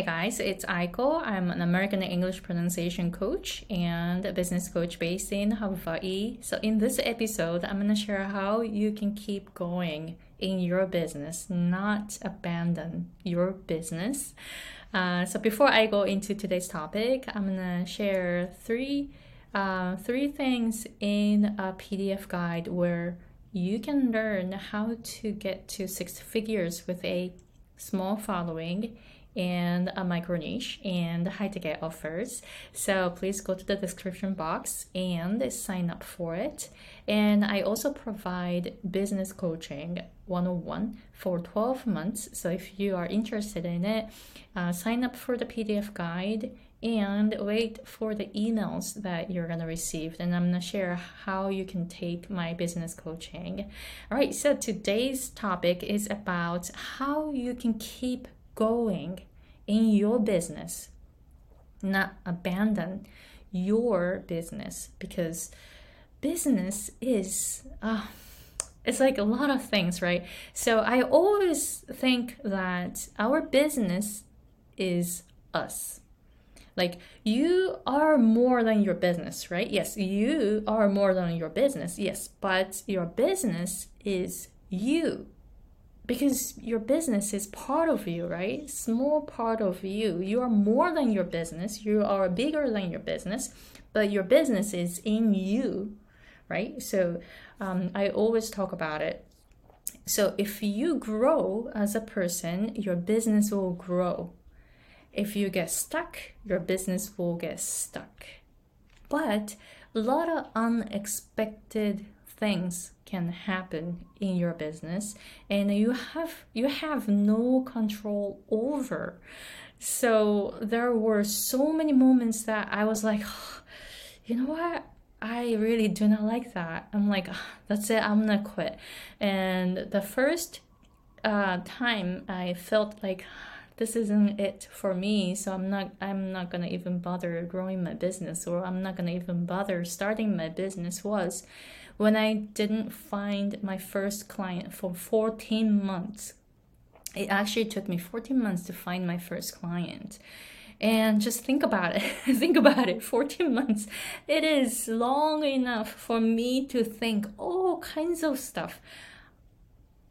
Hey guys, it's Aiko. I'm an American English pronunciation coach and a business coach based in Hawaii. So, in this episode, I'm going to share how you can keep going in your business, not abandon your business. Uh, so, before I go into today's topic, I'm going to share three, uh, three things in a PDF guide where you can learn how to get to six figures with a small following and a micro niche and high ticket offers. So please go to the description box and sign up for it. And I also provide business coaching 101 for 12 months. So if you are interested in it, uh, sign up for the PDF guide and wait for the emails that you're going to receive. And I'm going to share how you can take my business coaching. All right, so today's topic is about how you can keep going in your business, not abandon your business because business is uh, it's like a lot of things right? So i always think that our business is us. Like you are more than your business right? Yes you are more than your business yes but your business is you because your business is part of you, right? Small part of you. You are more than your business. You are bigger than your business, but your business is in you, right? So um, I always talk about it. So if you grow as a person, your business will grow. If you get stuck, your business will get stuck. But a lot of unexpected things can happen in your business and you have you have no control over. So there were so many moments that i was like oh, you know what? I really do not like that. I'm like oh, that's it i'm gonna quit. And the first uh, time i felt like this isn't it for me so i'm not i'm not gonna even bother growing my business or i'm not gonna even bother starting my business was when I didn't find my first client for 14 months. It actually took me 14 months to find my first client. And just think about it. think about it. 14 months. It is long enough for me to think all kinds of stuff.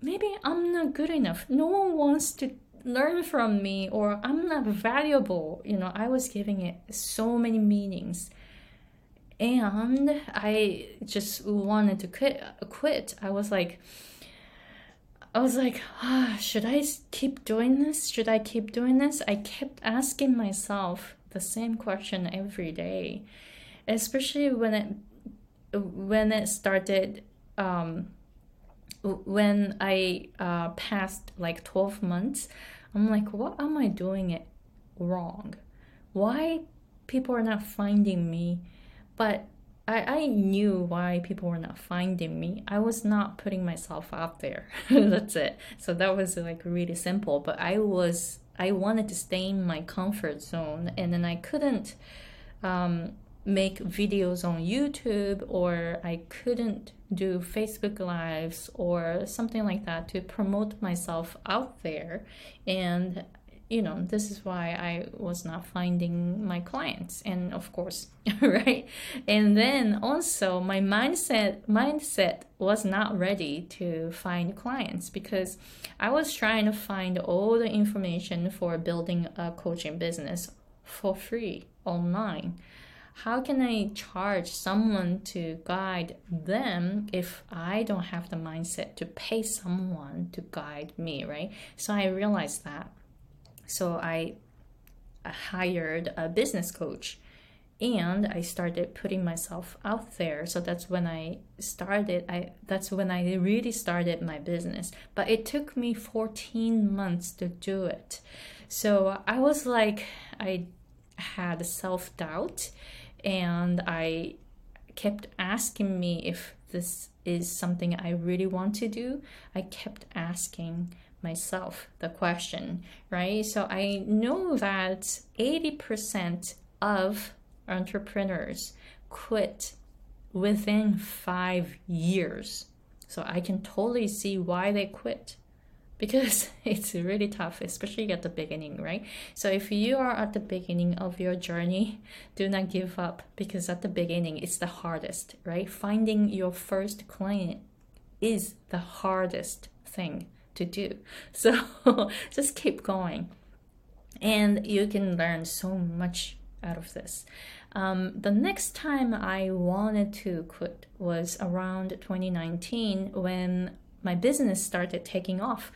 Maybe I'm not good enough. No one wants to learn from me or I'm not valuable. You know, I was giving it so many meanings and I just wanted to quit. Quit. I was like, I was like, ah, should I keep doing this? Should I keep doing this? I kept asking myself the same question every day, especially when it when it started. Um, when I uh, passed like 12 months, I'm like, what am I doing it wrong? Why people are not finding me? But I, I knew why people were not finding me. I was not putting myself out there. That's it. So that was like really simple. But I was I wanted to stay in my comfort zone and then I couldn't um, make videos on YouTube or I couldn't do Facebook Lives or something like that to promote myself out there. And you know this is why i was not finding my clients and of course right and then also my mindset mindset was not ready to find clients because i was trying to find all the information for building a coaching business for free online how can I charge someone to guide them if I don't have the mindset to pay someone to guide me, right? So I realized that. So I hired a business coach and I started putting myself out there. So that's when I started I that's when I really started my business. But it took me 14 months to do it. So I was like I had self-doubt and I kept asking me if this is something I really want to do. I kept asking myself the question, right? So I know that 80% of entrepreneurs quit within five years. So I can totally see why they quit because it's really tough, especially at the beginning, right? So if you are at the beginning of your journey, do not give up because at the beginning it's the hardest, right? Finding your first client is the hardest thing to do. So just keep going. And you can learn so much out of this. Um, the next time I wanted to quit was around 2019 when my business started taking off.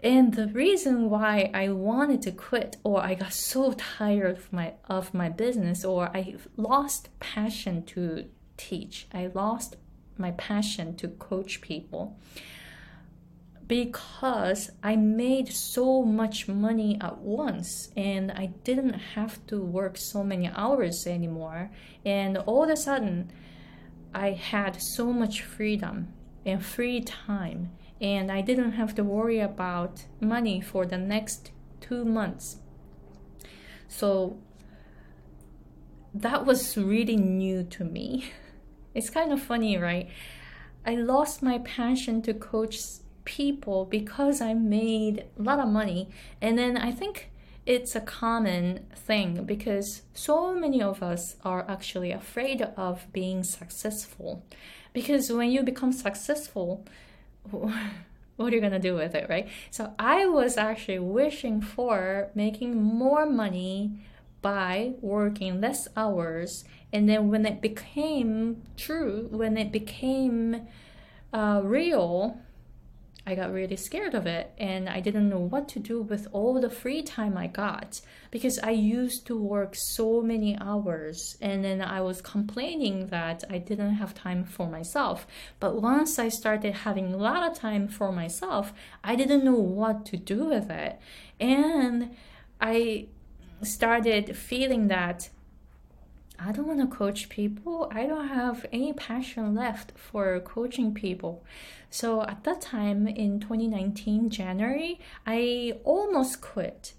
And the reason why I wanted to quit or I got so tired of my of my business or I lost passion to teach. I lost my passion to coach people because I made so much money at once and I didn't have to work so many hours anymore. And all of a sudden, I had so much freedom and free time, and I didn't have to worry about money for the next two months. So that was really new to me. It's kind of funny, right? I lost my passion to coach people because I made a lot of money. And then I think it's a common thing because so many of us are actually afraid of being successful. Because when you become successful, what are you gonna do with it, right? So I was actually wishing for making more money by working less hours. And then when it became true, when it became uh, real, I got really scared of it and I didn't know what to do with all the free time I got because I used to work so many hours and then I was complaining that I didn't have time for myself. But once I started having a lot of time for myself, I didn't know what to do with it. And I started feeling that I don't want to coach people. I don't have any passion left for coaching people. So at that time in 2019, January, I almost quit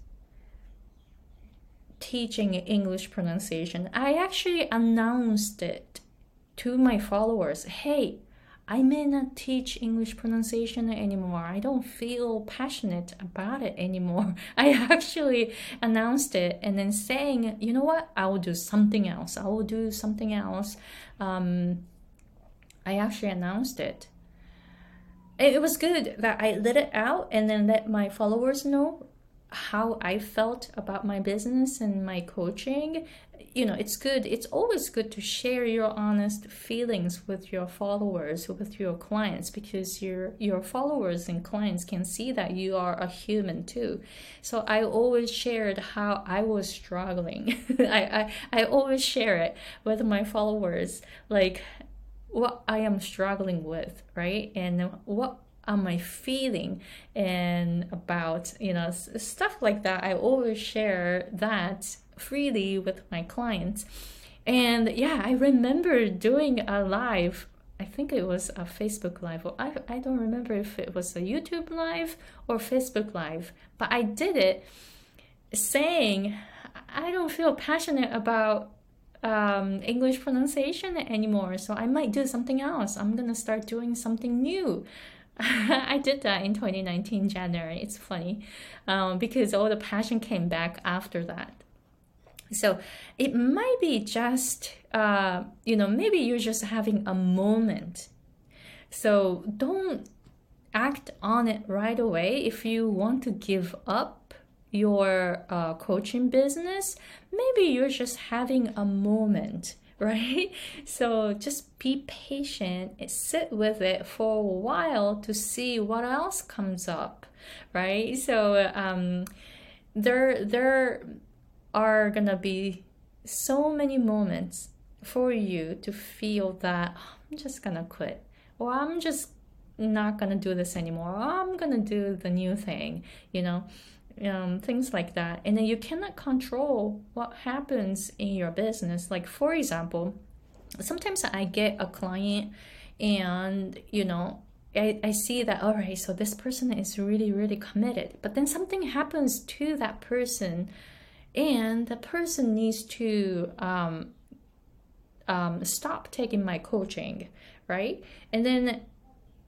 teaching English pronunciation. I actually announced it to my followers hey, I may not teach English pronunciation anymore. I don't feel passionate about it anymore. I actually announced it and then saying, you know what, I will do something else. I will do something else. Um, I actually announced it. It was good that I let it out and then let my followers know how I felt about my business and my coaching. You know it's good it's always good to share your honest feelings with your followers with your clients because your your followers and clients can see that you are a human too. So i always shared how i was struggling. I, I i always share it with my followers like what i am struggling with right? And what am I feeling and about you know stuff like that I always share that freely with my clients. And yeah, I remember doing a live. I think it was a Facebook live, or I, I don't remember if it was a YouTube live or Facebook live, but I did it saying, I don't feel passionate about um, English pronunciation anymore, so I might do something else. I'm gonna start doing something new. I did that in 2019 January. It's funny um, because all the passion came back after that. So it might be just, uh, you know, maybe you're just having a moment. So don't act on it right away. If you want to give up your uh, coaching business, maybe you're just having a moment right? So just be patient, sit with it for a while to see what else comes up, right? So um, there, there are gonna be so many moments for you to feel that oh, I'm just gonna quit or I'm just not gonna do this anymore or I'm gonna do the new thing, you know, um, things like that. And then you cannot control what happens in your business. Like, for example, sometimes I get a client and, you know, I, I see that all right so this person is really really committed but then something happens to that person and the person needs to um, um, stop taking my coaching, right? And then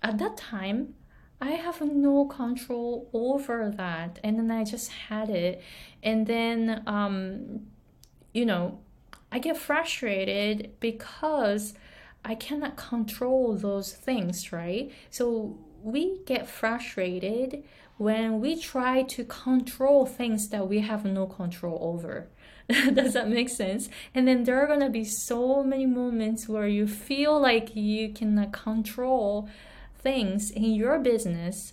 at that time, I have no control over that. And then I just had it. And then, um, you know, I get frustrated because I cannot control those things, right? So we get frustrated when we try to control things that we have no control over. Does that make sense? And then there are gonna be so many moments where you feel like you cannot control things in your business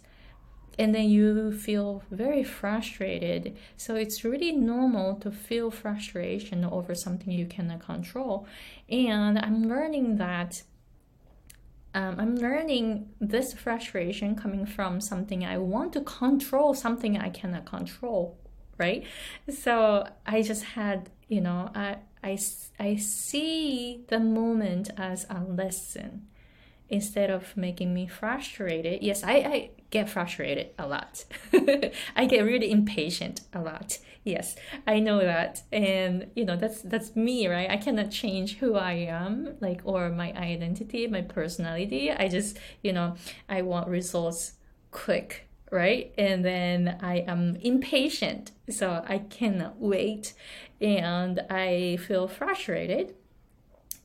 and then you feel very frustrated. So it's really normal to feel frustration over something you cannot control. And I'm learning that um, I'm learning this frustration coming from something I want to control, something I cannot control, right? So I just had, you know, I, I, I see the moment as a lesson instead of making me frustrated. Yes, I, I get frustrated a lot. I get really impatient a lot. Yes, I know that. And you know, that's that's me, right? I cannot change who I am, like or my identity, my personality. I just, you know, I want results quick, right? And then I am impatient. So I cannot wait and I feel frustrated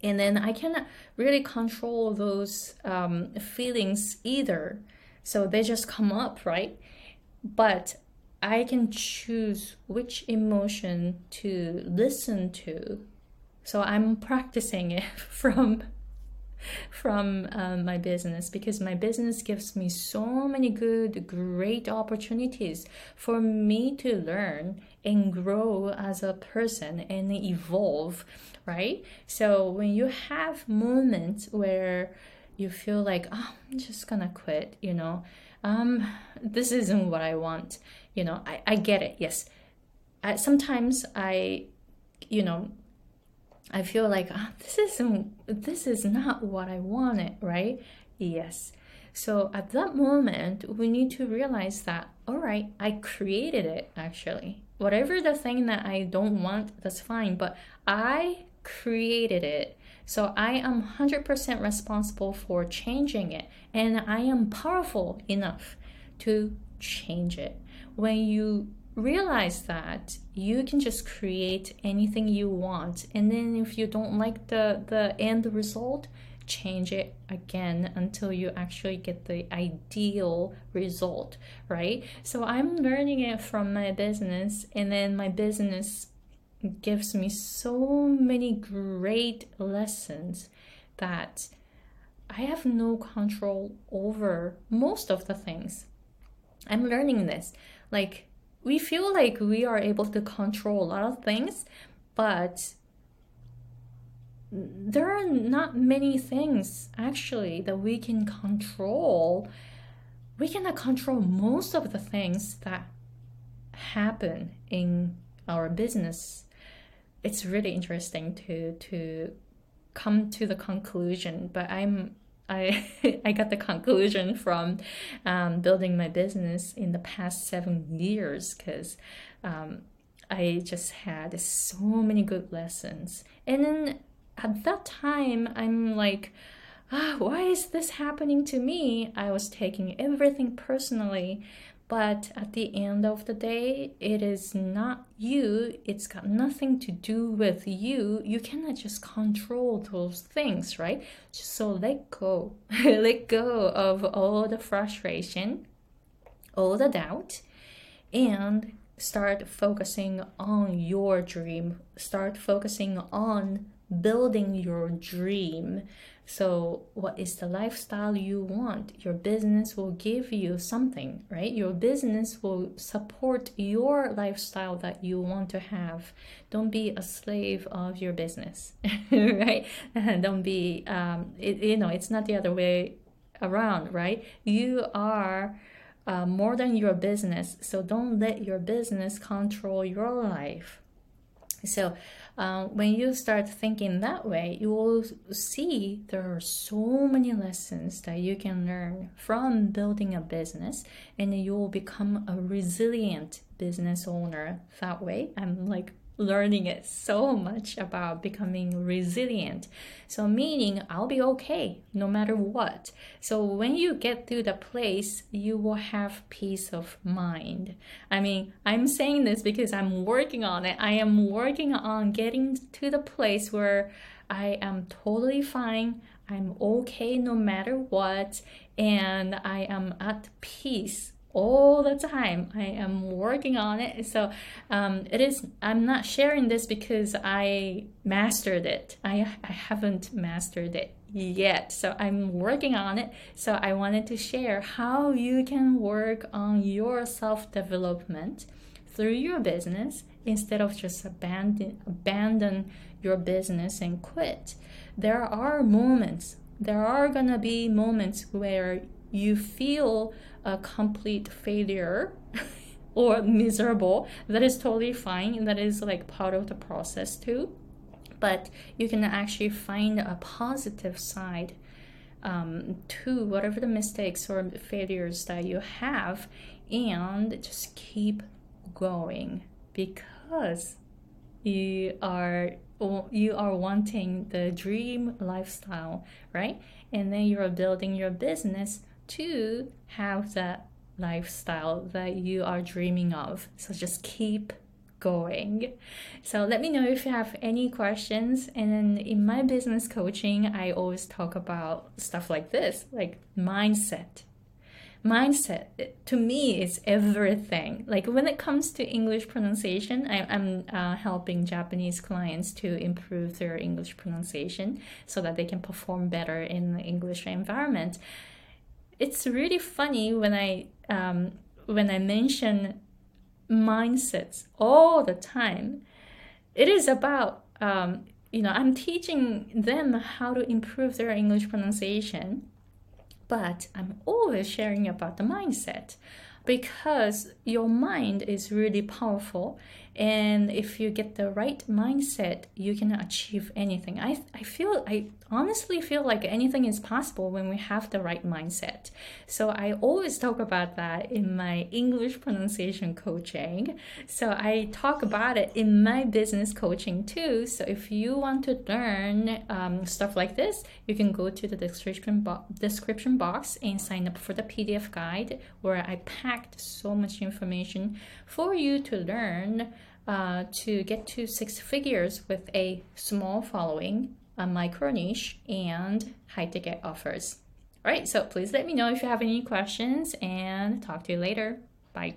and then I cannot really control those um, feelings either. So they just come up, right? But I can choose which emotion to listen to. So I'm practicing it from from um, my business because my business gives me so many good, great opportunities for me to learn and grow as a person and evolve, right? So when you have moments where you feel like, oh, I'm just gonna quit, you know, um, this isn't what I want, you know, I, I get it, yes. I, sometimes I, you know, I feel like oh, this isn't this is not what I wanted, right? Yes. So at that moment, we need to realize that all right, I created it actually. Whatever the thing that I don't want, that's fine, but I created it. So I am 100% responsible for changing it and I am powerful enough to change it. When you realize that you can just create anything you want and then if you don't like the the end result change it again until you actually get the ideal result right? So i'm learning it from my business and then my business gives me so many great lessons that i have no control over most of the things. I'm learning this. Like we feel like we are able to control a lot of things, but there are not many things actually that we can control. We cannot control most of the things that happen in our business. It's really interesting to to come to the conclusion, but I'm I I got the conclusion from um, building my business in the past seven years because um, I just had so many good lessons. And then at that time, I'm like, ah, why is this happening to me? I was taking everything personally. But at the end of the day, it is not you. It's got nothing to do with you. You cannot just control those things, right? So let go. let go of all the frustration, all the doubt, and start focusing on your dream. Start focusing on building your dream. So, what is the lifestyle you want? Your business will give you something, right? Your business will support your lifestyle that you want to have. Don't be a slave of your business, right? Don't be, um, it, you know, it's not the other way around, right? You are. Uh, more than your business, so don't let your business control your life. So, uh, when you start thinking that way, you will see there are so many lessons that you can learn from building a business, and you will become a resilient business owner that way. I'm like learning it so much about becoming resilient. So, meaning I'll be okay no matter what. So, when you get to the place, you will have peace of mind. I mean, I'm saying this because I'm working on it. I am working on getting to the place where I am totally fine. I'm okay no matter what, and I am at peace all the time. I am working on it. So um, it is. I'm not sharing this because I mastered it. I I haven't mastered it yet. So I'm working on it. So I wanted to share how you can work on your self development through your business instead of just abandon abandon your business and quit. There are moments. There are gonna be moments where you feel a complete failure or miserable, that is totally fine. That is like part of the process too. But you can actually find a positive side um, to whatever the mistakes or failures that you have and just keep going because you are you are wanting the dream lifestyle right and then you're building your business to have that lifestyle that you are dreaming of. So just keep going. So let me know if you have any questions. And then in my business coaching, I always talk about stuff like this, like mindset. Mindset to me is everything. Like when it comes to English pronunciation, I, am uh, helping Japanese clients to improve their English pronunciation so that they can perform better in the English environment it's really funny when I um, when I mention mindsets all the time. It is about um, you know I'm teaching them how to improve their English pronunciation, but I'm always sharing about the mindset because your mind is really powerful and if you get the right mindset you can achieve anything. I, I feel i honestly feel like anything is possible when we have the right mindset. So i always talk about that in my english pronunciation coaching. So i talk about it in my business coaching too. So if you want to learn um, stuff like this you can go to the description, description box and sign up for the pdf guide where i packed so much information for you to learn uh, to get to six figures with a small following, a micro niche, and high ticket offers. All right, so please let me know if you have any questions and talk to you later. Bye.